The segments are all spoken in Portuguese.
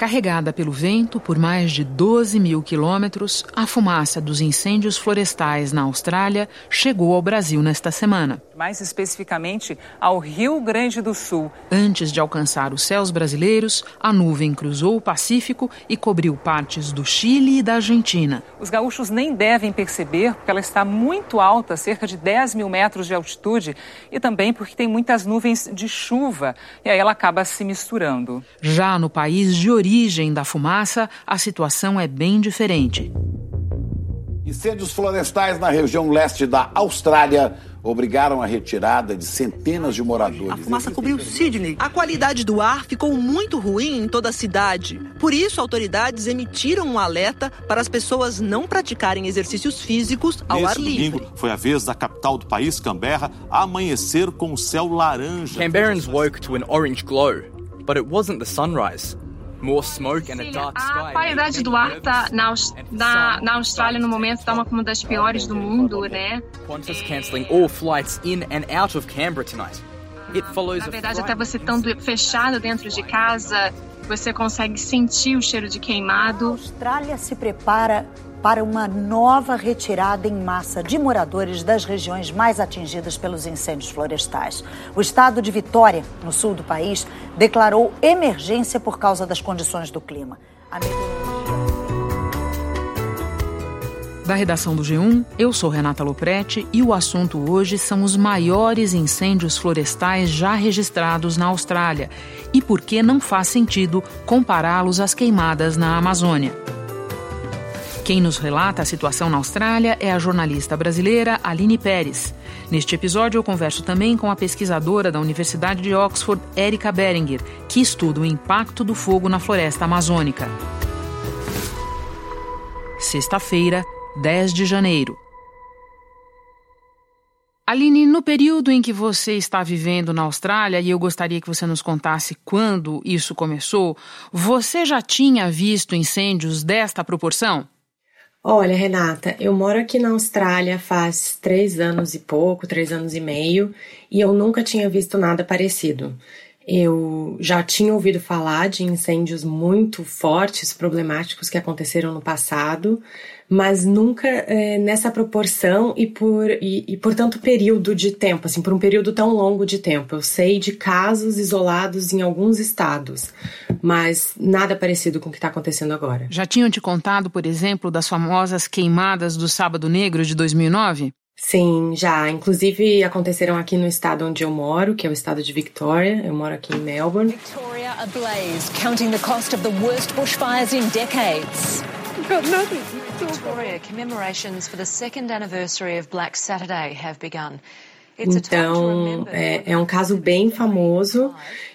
Carregada pelo vento por mais de 12 mil quilômetros, a fumaça dos incêndios florestais na Austrália chegou ao Brasil nesta semana. Mais especificamente ao Rio Grande do Sul. Antes de alcançar os céus brasileiros, a nuvem cruzou o Pacífico e cobriu partes do Chile e da Argentina. Os gaúchos nem devem perceber porque ela está muito alta, cerca de 10 mil metros de altitude, e também porque tem muitas nuvens de chuva, e aí ela acaba se misturando. Já no país de origem, origem da fumaça, a situação é bem diferente. Incêndios florestais na região leste da Austrália obrigaram a retirada de centenas de moradores. A fumaça cobriu Sydney. A qualidade do ar ficou muito ruim em toda a cidade. Por isso, autoridades emitiram um alerta para as pessoas não praticarem exercícios físicos ao Nesse ar livre. domingo, foi a vez da capital do país, Canberra, amanhecer com o céu laranja. Canberrans woke to an orange glow, but it wasn't the sunrise. A qualidade do ar tá na, na, na Austrália no momento está uma das piores do mundo, né? Qantas cancelling all flights in and out of Canberra tonight. It follows Na verdade, até você estando fechado dentro de casa, você consegue sentir o cheiro de queimado. A Austrália se prepara para uma nova retirada em massa de moradores das regiões mais atingidas pelos incêndios florestais. O estado de Vitória, no sul do país, declarou emergência por causa das condições do clima. Da redação do G1, eu sou Renata Loprete e o assunto hoje são os maiores incêndios florestais já registrados na Austrália e por que não faz sentido compará-los às queimadas na Amazônia. Quem nos relata a situação na Austrália é a jornalista brasileira Aline Pérez. Neste episódio, eu converso também com a pesquisadora da Universidade de Oxford, Erika Beringer, que estuda o impacto do fogo na floresta amazônica. Sexta-feira, 10 de janeiro. Aline, no período em que você está vivendo na Austrália, e eu gostaria que você nos contasse quando isso começou, você já tinha visto incêndios desta proporção? Olha, Renata, eu moro aqui na Austrália faz três anos e pouco, três anos e meio, e eu nunca tinha visto nada parecido. Eu já tinha ouvido falar de incêndios muito fortes, problemáticos que aconteceram no passado, mas nunca é, nessa proporção e por, e, e por tanto período de tempo, assim, por um período tão longo de tempo. Eu sei de casos isolados em alguns estados, mas nada parecido com o que está acontecendo agora. Já tinham te contado, por exemplo, das famosas queimadas do Sábado Negro de 2009? Sim, já. Inclusive aconteceram aqui no estado onde eu moro, que é o estado de Victoria. Eu moro aqui em Melbourne. Victoria ablaze, counting the cost of the worst bushfires in decades. Got nothing. Victoria, commemorations for the second anniversary of Black Saturday have begun. Então, é, é, um caso bem famoso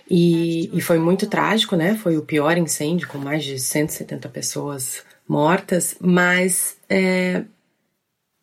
e, e, foi muito trágico, né? Foi o pior incêndio, com mais de 170 pessoas mortas, mas é,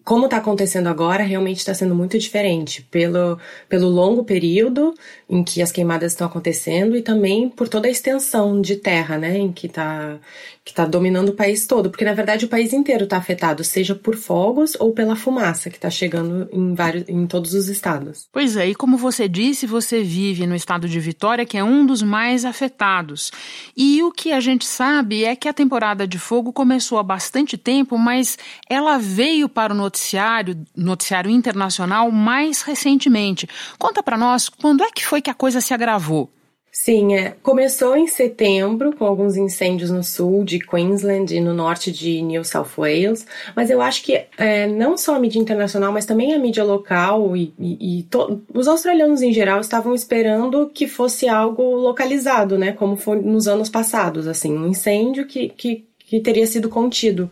como está acontecendo agora, realmente está sendo muito diferente pelo, pelo longo período em que as queimadas estão acontecendo e também por toda a extensão de terra, né, em que está que tá dominando o país todo, porque na verdade o país inteiro está afetado, seja por fogos ou pela fumaça que está chegando em vários, em todos os estados. Pois é, e como você disse, você vive no estado de Vitória, que é um dos mais afetados. E o que a gente sabe é que a temporada de fogo começou há bastante tempo, mas ela veio para o noticiário, noticiário internacional mais recentemente. Conta para nós quando é que foi que a coisa se agravou? Sim, é. começou em setembro com alguns incêndios no sul de Queensland e no norte de New South Wales, mas eu acho que é, não só a mídia internacional, mas também a mídia local e, e, e os australianos em geral estavam esperando que fosse algo localizado, né, como foi nos anos passados, assim, um incêndio que, que, que teria sido contido.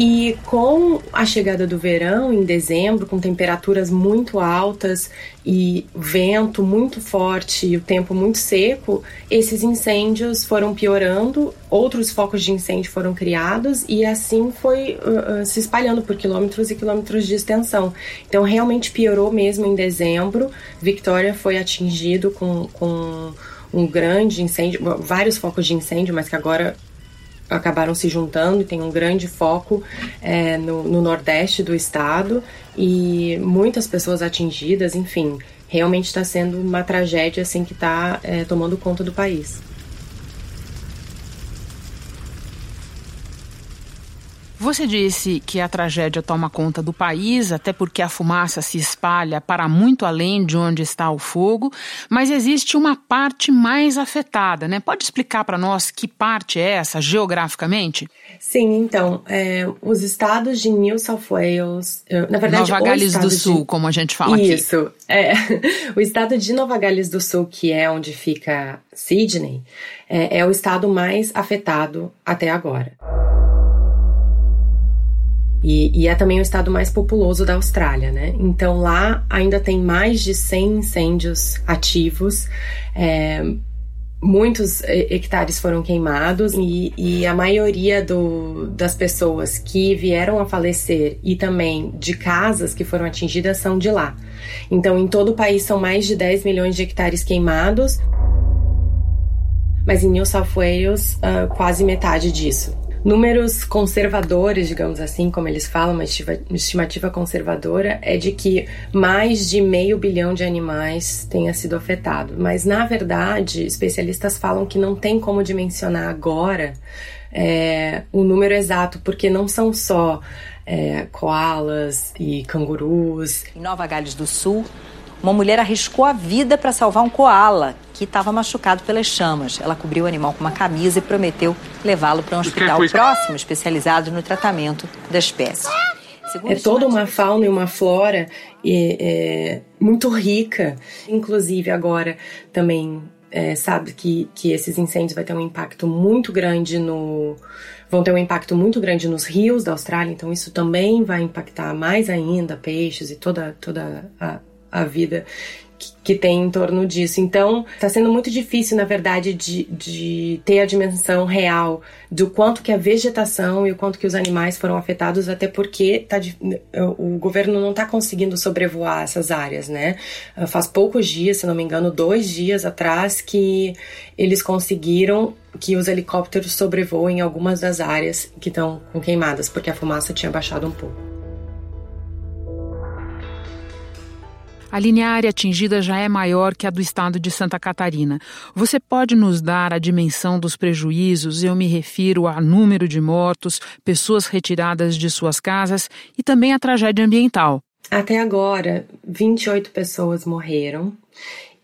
E com a chegada do verão, em dezembro, com temperaturas muito altas e vento muito forte e o tempo muito seco, esses incêndios foram piorando, outros focos de incêndio foram criados e assim foi uh, uh, se espalhando por quilômetros e quilômetros de extensão. Então realmente piorou mesmo em dezembro. Victoria foi atingido com, com um grande incêndio, vários focos de incêndio, mas que agora acabaram se juntando e tem um grande foco é, no, no nordeste do estado e muitas pessoas atingidas, enfim, realmente está sendo uma tragédia assim que está é, tomando conta do país. Você disse que a tragédia toma conta do país, até porque a fumaça se espalha para muito além de onde está o fogo, mas existe uma parte mais afetada, né? Pode explicar para nós que parte é essa geograficamente? Sim, então, é, os estados de New South Wales, na verdade, Nova Gales do Sul, de... como a gente fala Isso, aqui. Isso, é. O estado de Nova Gales do Sul, que é onde fica Sydney, é, é o estado mais afetado até agora. E, e, é também o estado mais populoso da Austrália, né? Então lá ainda tem mais de 100 incêndios ativos. É, muitos hectares foram queimados e, e a maioria do, das pessoas que vieram a falecer e também de casas que foram atingidas são de lá. Então, em todo o país são mais de 10 milhões de hectares queimados, mas em New South Wales, uh, quase metade disso. Números conservadores, digamos assim, como eles falam, uma estimativa conservadora é de que mais de meio bilhão de animais tenha sido afetado. Mas, na verdade, especialistas falam que não tem como dimensionar agora é, o número exato, porque não são só é, koalas e cangurus. Em Nova Gales do Sul, uma mulher arriscou a vida para salvar um koala que estava machucado pelas chamas. Ela cobriu o animal com uma camisa e prometeu levá-lo para um hospital próximo especializado no tratamento da espécie. Segundo é toda uma fauna e uma flora é, muito rica. Inclusive agora também é, sabe que, que esses incêndios vão ter um impacto muito grande no vão ter um impacto muito grande nos rios da Austrália, então isso também vai impactar mais ainda peixes e toda toda a, a vida que, tem em torno disso. Então, está sendo muito difícil, na verdade, de, de ter a dimensão real do quanto que a vegetação e o quanto que os animais foram afetados, até porque tá, o governo não está conseguindo sobrevoar essas áreas, né? Ah, faz poucos dias, se não me engano, dois dias atrás, que eles conseguiram que os helicópteros sobrevoem algumas das áreas que estão queimadas, porque a fumaça tinha baixado um pouco. A lineária atingida já é maior que a do estado de Santa Catarina. Você pode nos dar a dimensão dos prejuízos? Eu me refiro a número de mortos, pessoas retiradas de suas casas e também a tragédia ambiental. Até agora, 28 pessoas morreram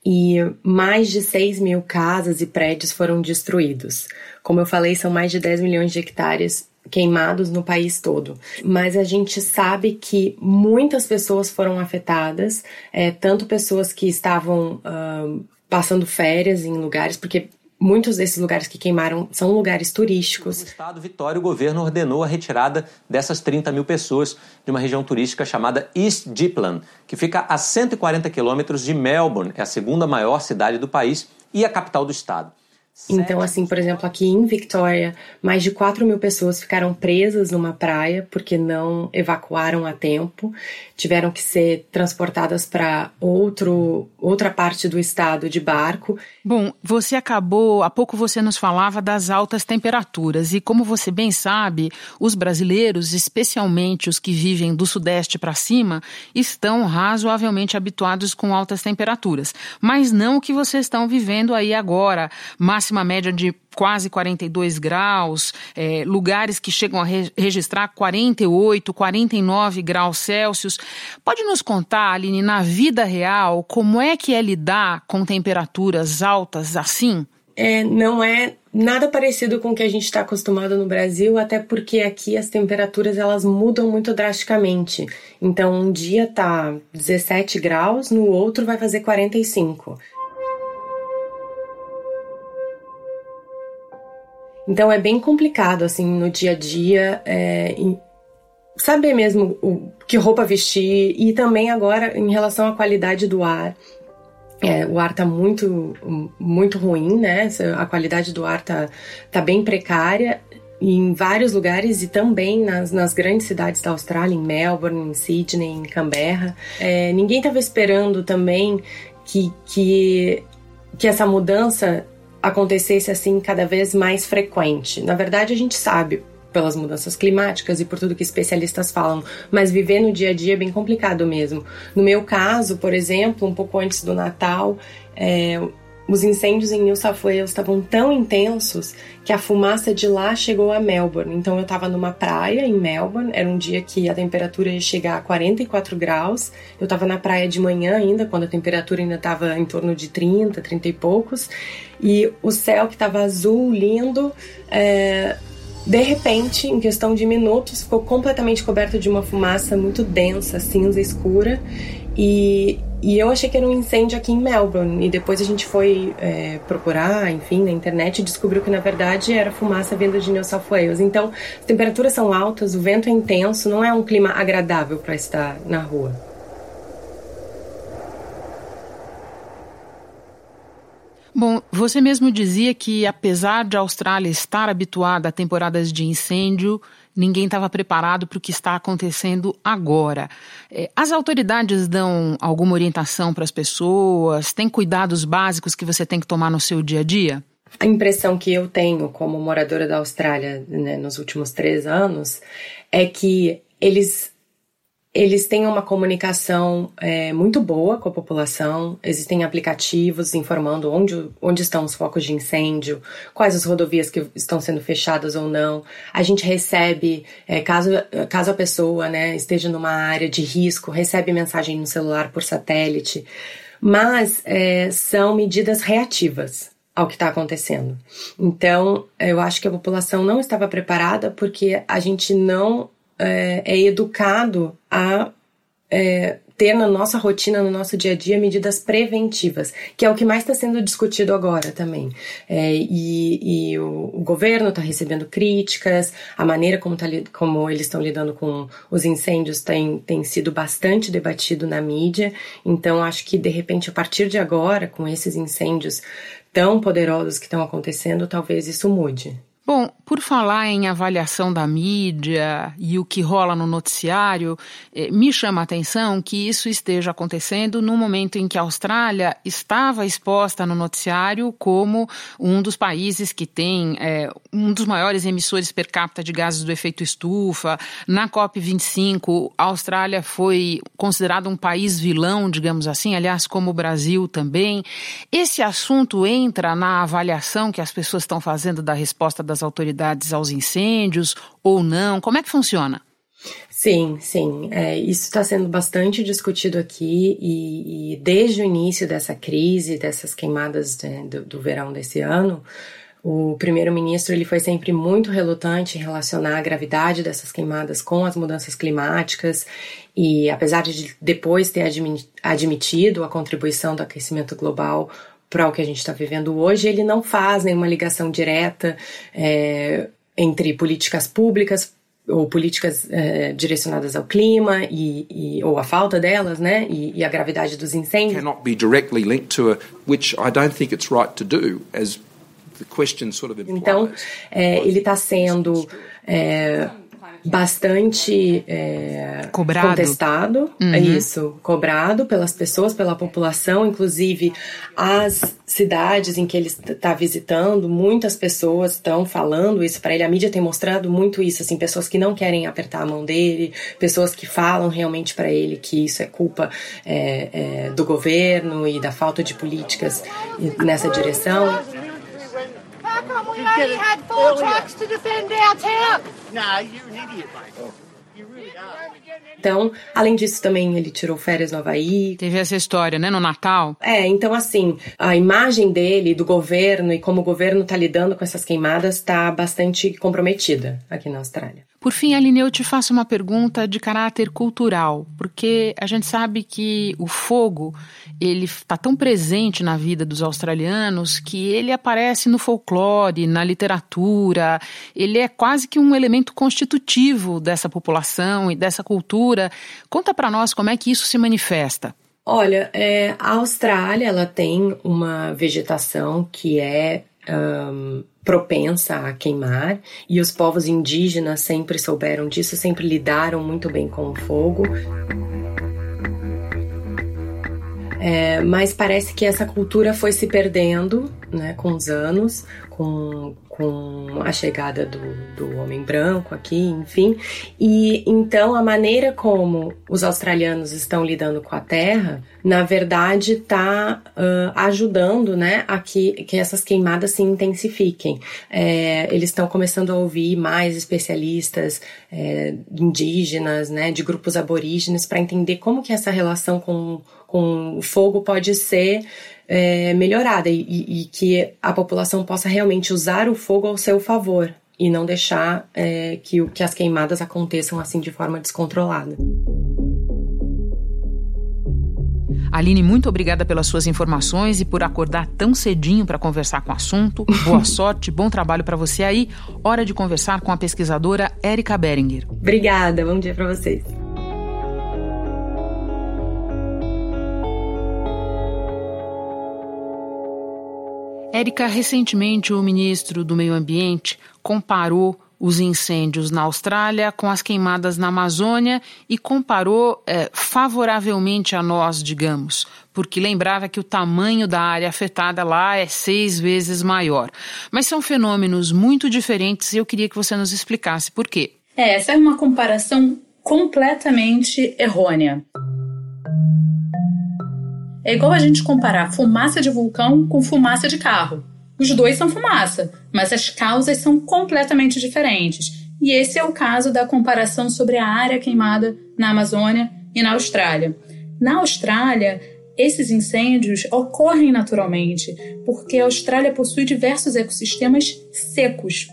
e mais de 6 mil casas e prédios foram destruídos. Como eu falei, são mais de 10 milhões de hectares queimados no país todo. Mas a gente sabe que muitas pessoas foram afetadas, é, tanto pessoas que estavam uh, passando férias em lugares, porque muitos desses lugares que queimaram são lugares turísticos. No estado Vitória, o governo ordenou a retirada dessas 30 mil pessoas de uma região turística chamada East Gippsland, que fica a 140 quilômetros de Melbourne, é a segunda maior cidade do país e a capital do estado. Então, assim, por exemplo, aqui em Victoria, mais de 4 mil pessoas ficaram presas numa praia porque não evacuaram a tempo, tiveram que ser transportadas para outra parte do estado de barco. Bom, você acabou, há pouco você nos falava das altas temperaturas. E como você bem sabe, os brasileiros, especialmente os que vivem do sudeste para cima, estão razoavelmente habituados com altas temperaturas, mas não o que vocês estão vivendo aí agora, mas máxima média de quase 42 graus, é, lugares que chegam a re registrar 48, 49 graus Celsius. Pode nos contar, Aline, na vida real, como é que é lidar com temperaturas altas assim? É, não é nada parecido com o que a gente está acostumado no Brasil, até porque aqui as temperaturas elas mudam muito drasticamente. Então, um dia tá 17 graus, no outro vai fazer 45. Então é bem complicado, assim, no dia a dia, é, saber mesmo o, que roupa vestir e também agora em relação à qualidade do ar. É, o ar tá muito, muito ruim, né? A qualidade do ar tá, tá bem precária em vários lugares e também nas, nas grandes cidades da Austrália, em Melbourne, em Sydney, em Canberra. É, ninguém estava esperando também que, que, que essa mudança acontecesse assim cada vez mais frequente. Na verdade, a gente sabe pelas mudanças climáticas e por tudo que especialistas falam, mas viver no dia a dia é bem complicado mesmo. No meu caso, por exemplo, um pouco antes do Natal, é, os incêndios em New South Wales estavam tão intensos que a fumaça de lá chegou a Melbourne. Então eu estava numa praia em Melbourne, era um dia que a temperatura ia chegar a 44 graus. Eu estava na praia de manhã ainda, quando a temperatura ainda estava em torno de 30, 30 e poucos. E o céu que estava azul, lindo, é, de repente, em questão de minutos, ficou completamente coberto de uma fumaça muito densa, cinza escura. E, e eu achei que era um incêndio aqui em Melbourne. E depois a gente foi é, procurar, enfim, na internet e descobriu que na verdade era fumaça vinda de New South Wales. Então, as temperaturas são altas, o vento é intenso, não é um clima agradável para estar na rua. Bom, você mesmo dizia que apesar de a Austrália estar habituada a temporadas de incêndio, ninguém estava preparado para o que está acontecendo agora. É, as autoridades dão alguma orientação para as pessoas? Tem cuidados básicos que você tem que tomar no seu dia a dia? A impressão que eu tenho como moradora da Austrália né, nos últimos três anos é que eles eles têm uma comunicação é, muito boa com a população, existem aplicativos informando onde, onde estão os focos de incêndio, quais as rodovias que estão sendo fechadas ou não. A gente recebe, é, caso, caso a pessoa né, esteja numa área de risco, recebe mensagem no celular por satélite, mas é, são medidas reativas ao que está acontecendo. Então, eu acho que a população não estava preparada porque a gente não é, é educado a é, ter na nossa rotina, no nosso dia a dia, medidas preventivas, que é o que mais está sendo discutido agora também. É, e, e o, o, governo está recebendo críticas, a maneira como, tá, como eles estão lidando com os incêndios tem, tem sido bastante debatido na mídia. Então, acho que de repente, a partir de agora, com esses incêndios tão poderosos que estão acontecendo, talvez isso mude. Bom, por falar em avaliação da mídia e o que rola no noticiário, eh, me chama a atenção que isso esteja acontecendo no momento em que a Austrália estava exposta no noticiário como um dos países que tem é, um dos maiores emissores per capita de gases do efeito estufa. Na COP25, a Austrália foi considerada um país vilão, digamos assim, aliás, como o Brasil também. Esse assunto entra na avaliação que as pessoas estão fazendo da resposta das autoridades aos incêndios ou não? Como é que funciona? Sim, sim. É, isso está sendo bastante discutido aqui e, e, desde o início dessa crise, dessas queimadas né, do, do verão desse ano, o primeiro-ministro ele foi sempre muito relutante em relacionar a gravidade dessas queimadas com as mudanças climáticas e apesar de depois ter admitido a contribuição do aquecimento global para o que a gente está vivendo hoje, ele não faz nenhuma ligação direta é, entre políticas públicas ou políticas é, direcionadas ao clima e, e, ou a falta delas, né, e, e, a gravidade dos incêndios. Cannot be directly linked to a, which I don't think it's right to do, as the question sort of implies. Então, é, ele está sendo é, bastante é, cobrado. contestado, uhum. é isso, cobrado pelas pessoas, pela população, inclusive as cidades em que ele está visitando, muitas pessoas estão falando isso para ele. A mídia tem mostrado muito isso, assim, pessoas que não querem apertar a mão dele, pessoas que falam realmente para ele que isso é culpa é, é, do governo e da falta de políticas nessa direção. How come we only had four trucks to defend our town? Nah, you're an idiot, really are. Então, além disso, também ele tirou férias no Havaí. Teve essa história, né, no Natal? É, então assim, a imagem dele, do governo e como o governo está lidando com essas queimadas está bastante comprometida aqui na Austrália. Por fim, Aline, eu te faço uma pergunta de caráter cultural, porque a gente sabe que o fogo ele está tão presente na vida dos australianos que ele aparece no folclore, na literatura, ele é quase que um elemento constitutivo dessa população e dessa cultura. Conta para nós como é que isso se manifesta. Olha, é, a Austrália ela tem uma vegetação que é um, propensa a queimar e os povos indígenas sempre souberam disso, sempre lidaram muito bem com o fogo. É, mas parece que essa cultura foi se perdendo né, com os anos, com, com a chegada do, do homem branco aqui, enfim. E então a maneira como os australianos estão lidando com a terra, na verdade, está uh, ajudando né, a que, que essas queimadas se intensifiquem. É, eles estão começando a ouvir mais especialistas é, indígenas, né, de grupos aborígenes, para entender como que essa relação com, com o fogo pode ser é, melhorada e, e, que a população possa realmente usar o fogo ao seu favor e não deixar é, que, que as queimadas aconteçam assim de forma descontrolada. Aline, muito obrigada pelas suas informações e por acordar tão cedinho para conversar com o assunto. Boa sorte, bom trabalho para você aí. Hora de conversar com a pesquisadora Érica Beringer. Obrigada, bom dia para vocês. Érica, recentemente o ministro do Meio Ambiente comparou os incêndios na Austrália com as queimadas na Amazônia e comparou é, favoravelmente a nós, digamos, porque lembrava que o tamanho da área afetada lá é seis vezes maior. Mas são fenômenos muito diferentes e eu queria que você nos explicasse por quê. É, essa é uma comparação completamente errônea. É igual a gente comparar fumaça de vulcão com fumaça de carro. Os dois são fumaça, mas as causas são completamente diferentes. E esse é o caso da comparação sobre a área queimada na Amazônia e na Austrália. Na Austrália, esses incêndios ocorrem naturalmente, porque a Austrália possui diversos ecossistemas secos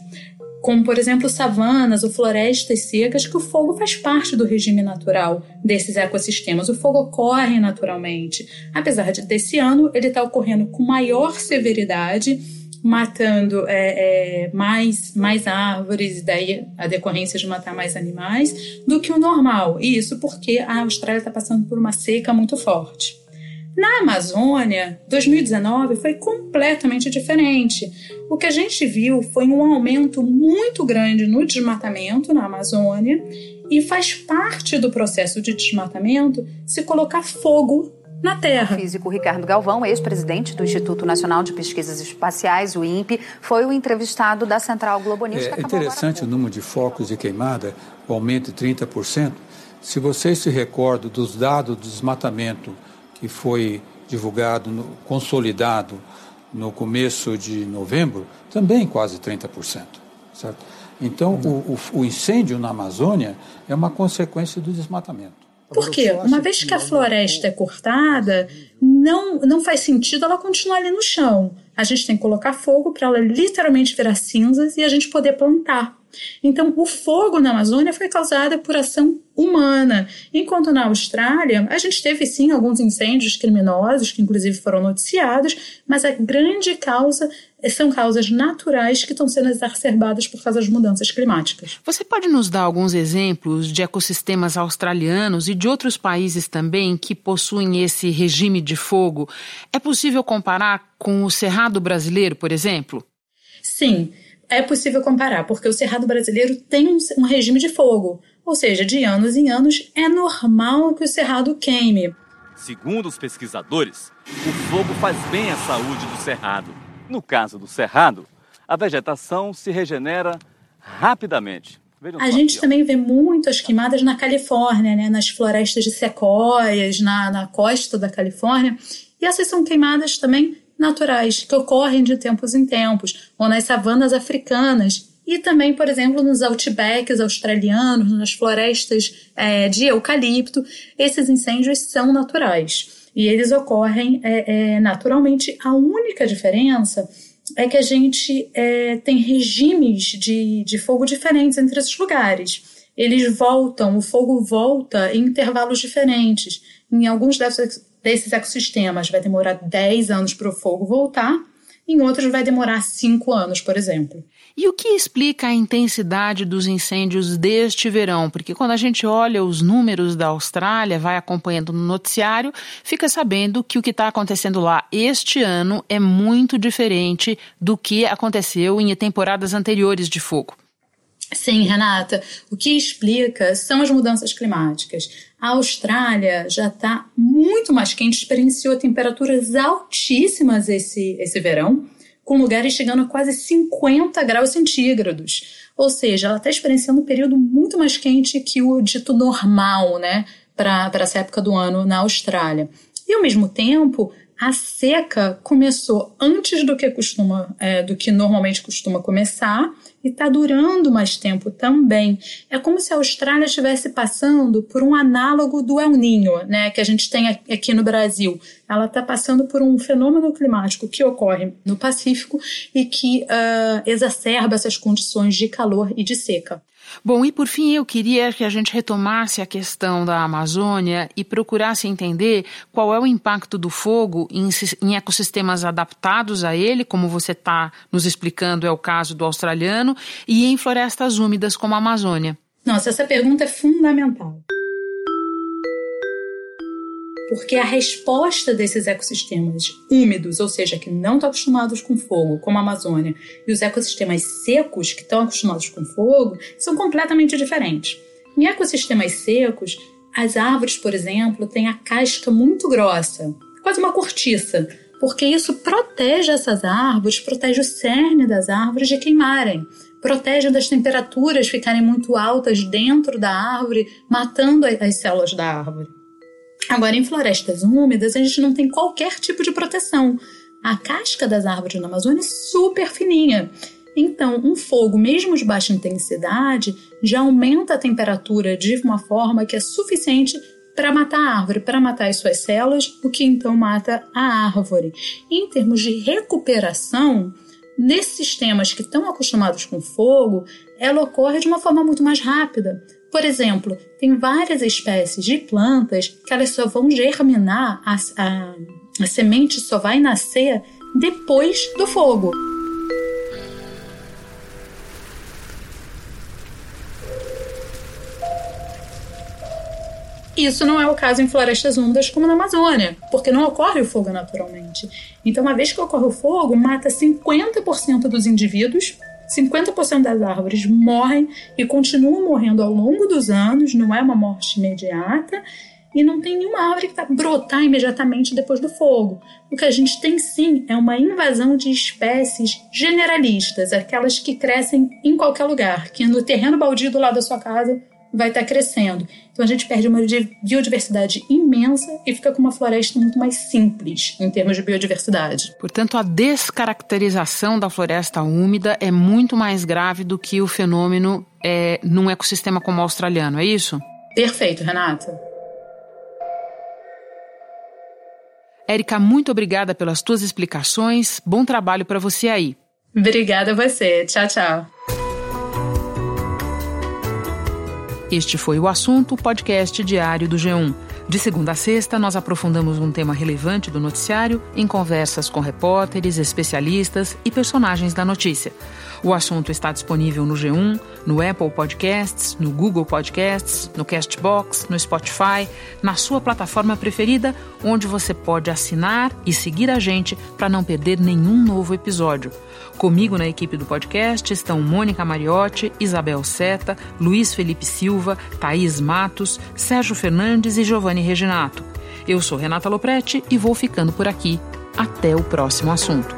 como por exemplo savanas ou florestas secas, que o fogo faz parte do regime natural desses ecossistemas. O fogo ocorre naturalmente. Apesar de desse ano ele está ocorrendo com maior severidade, matando é, é, mais, mais árvores e daí a decorrência de matar mais animais do que o normal. E isso porque a Austrália está passando por uma seca muito forte. Na Amazônia, 2019 foi completamente diferente. O que a gente viu foi um aumento muito grande no desmatamento na Amazônia e faz parte do processo de desmatamento se colocar fogo na Terra. O físico Ricardo Galvão, ex-presidente do Instituto Nacional de Pesquisas Espaciais, o INPE, foi o entrevistado da Central Globo News. É interessante o número de focos de queimada, o aumento de 30%. Se vocês se recordam dos dados do desmatamento que foi divulgado, no, consolidado no começo de novembro, também quase 30%. Certo? Então, o, o, o incêndio na Amazônia é uma consequência do desmatamento. Por quê? Uma vez que a floresta é cortada, não, não faz sentido ela continuar ali no chão. A gente tem que colocar fogo para ela literalmente virar cinzas e a gente poder plantar. Então, o fogo na Amazônia foi causado por ação humana, enquanto na Austrália a gente teve sim alguns incêndios criminosos que inclusive foram noticiados, mas a grande causa são causas naturais que estão sendo exacerbadas por causa das mudanças climáticas. Você pode nos dar alguns exemplos de ecossistemas australianos e de outros países também que possuem esse regime de fogo? É possível comparar com o Cerrado brasileiro, por exemplo? Sim é possível comparar, porque o Cerrado brasileiro tem um, um regime de fogo, ou seja, de anos em anos é normal que o Cerrado queime. Segundo os pesquisadores, o fogo faz bem à saúde do cerrado. No caso do cerrado, a vegetação se regenera rapidamente. Vejam a gente aqui, também vê muitas queimadas na Califórnia, né? nas florestas de sequoias, na, na costa da Califórnia. E essas são queimadas também naturais que ocorrem de tempos em tempos, ou nas savanas africanas, e também, por exemplo, nos outbacks australianos, nas florestas é, de eucalipto, esses incêndios são naturais e eles ocorrem é, é, naturalmente. A única diferença é que a gente é, tem regimes de, de fogo diferentes entre esses lugares. Eles voltam, o fogo volta em intervalos diferentes. Em alguns desses desses ecossistemas vai demorar 10 anos para o fogo voltar, em outros vai demorar 5 anos, por exemplo. E o que explica a intensidade dos incêndios deste verão? Porque quando a gente olha os números da Austrália, vai acompanhando no noticiário, fica sabendo que o que está acontecendo lá este ano é muito diferente do que aconteceu em temporadas anteriores de fogo. Sim, Renata. O que explica são as mudanças climáticas. A Austrália já está muito mais quente, experienciou temperaturas altíssimas esse, esse verão, com lugares chegando a quase 50 graus centígrados. Ou seja, ela está experienciando um período muito mais quente que o dito normal, né, para essa época do ano na Austrália. E ao mesmo tempo, a seca começou antes do que costuma, é, do que normalmente costuma começar e está durando mais tempo também. É como se a Austrália estivesse passando por um análogo do El Ninho, né, que a gente tem aqui no Brasil. Ela está passando por um fenômeno climático que ocorre no Pacífico e que uh, exacerba essas condições de calor e de seca. Bom, e por fim eu queria que a gente retomasse a questão da Amazônia e procurasse entender qual é o impacto do fogo em, em ecossistemas adaptados a ele, como você está nos explicando, é o caso do australiano, e em florestas úmidas como a Amazônia. Nossa, essa pergunta é fundamental porque a resposta desses ecossistemas úmidos, ou seja, que não estão acostumados com fogo, como a Amazônia, e os ecossistemas secos, que estão acostumados com fogo, são completamente diferentes. Em ecossistemas secos, as árvores, por exemplo, têm a casca muito grossa, quase uma cortiça, porque isso protege essas árvores, protege o cerne das árvores de queimarem, protege das temperaturas ficarem muito altas dentro da árvore, matando as células da árvore. Agora, em florestas úmidas, a gente não tem qualquer tipo de proteção. A casca das árvores na Amazônia é super fininha. Então, um fogo, mesmo de baixa intensidade, já aumenta a temperatura de uma forma que é suficiente para matar a árvore, para matar as suas células, o que então mata a árvore. Em termos de recuperação, nesses sistemas que estão acostumados com fogo, ela ocorre de uma forma muito mais rápida. Por exemplo, tem várias espécies de plantas que elas só vão germinar, a, a, a semente só vai nascer depois do fogo. Isso não é o caso em florestas úmidas como na Amazônia, porque não ocorre o fogo naturalmente. Então, uma vez que ocorre o fogo, mata 50% dos indivíduos 50% das árvores morrem e continuam morrendo ao longo dos anos, não é uma morte imediata, e não tem nenhuma árvore que vai brotar imediatamente depois do fogo. O que a gente tem sim é uma invasão de espécies generalistas, aquelas que crescem em qualquer lugar, que no terreno baldio do lado da sua casa vai estar crescendo. Então a gente perde uma biodiversidade imensa e fica com uma floresta muito mais simples em termos de biodiversidade. Portanto, a descaracterização da floresta úmida é muito mais grave do que o fenômeno é, num ecossistema como o australiano, é isso? Perfeito, Renata. Érica, muito obrigada pelas tuas explicações. Bom trabalho para você aí. Obrigada a você. Tchau, tchau. Este foi o assunto podcast diário do G1. De segunda a sexta, nós aprofundamos um tema relevante do noticiário em conversas com repórteres, especialistas e personagens da notícia. O assunto está disponível no G1, no Apple Podcasts, no Google Podcasts, no Castbox, no Spotify, na sua plataforma preferida, onde você pode assinar e seguir a gente para não perder nenhum novo episódio. Comigo na equipe do podcast estão Mônica Mariotti, Isabel Seta, Luiz Felipe Silva, Thaís Matos, Sérgio Fernandes e Giovanni Reginato. Eu sou Renata Loprete e vou ficando por aqui. Até o próximo assunto.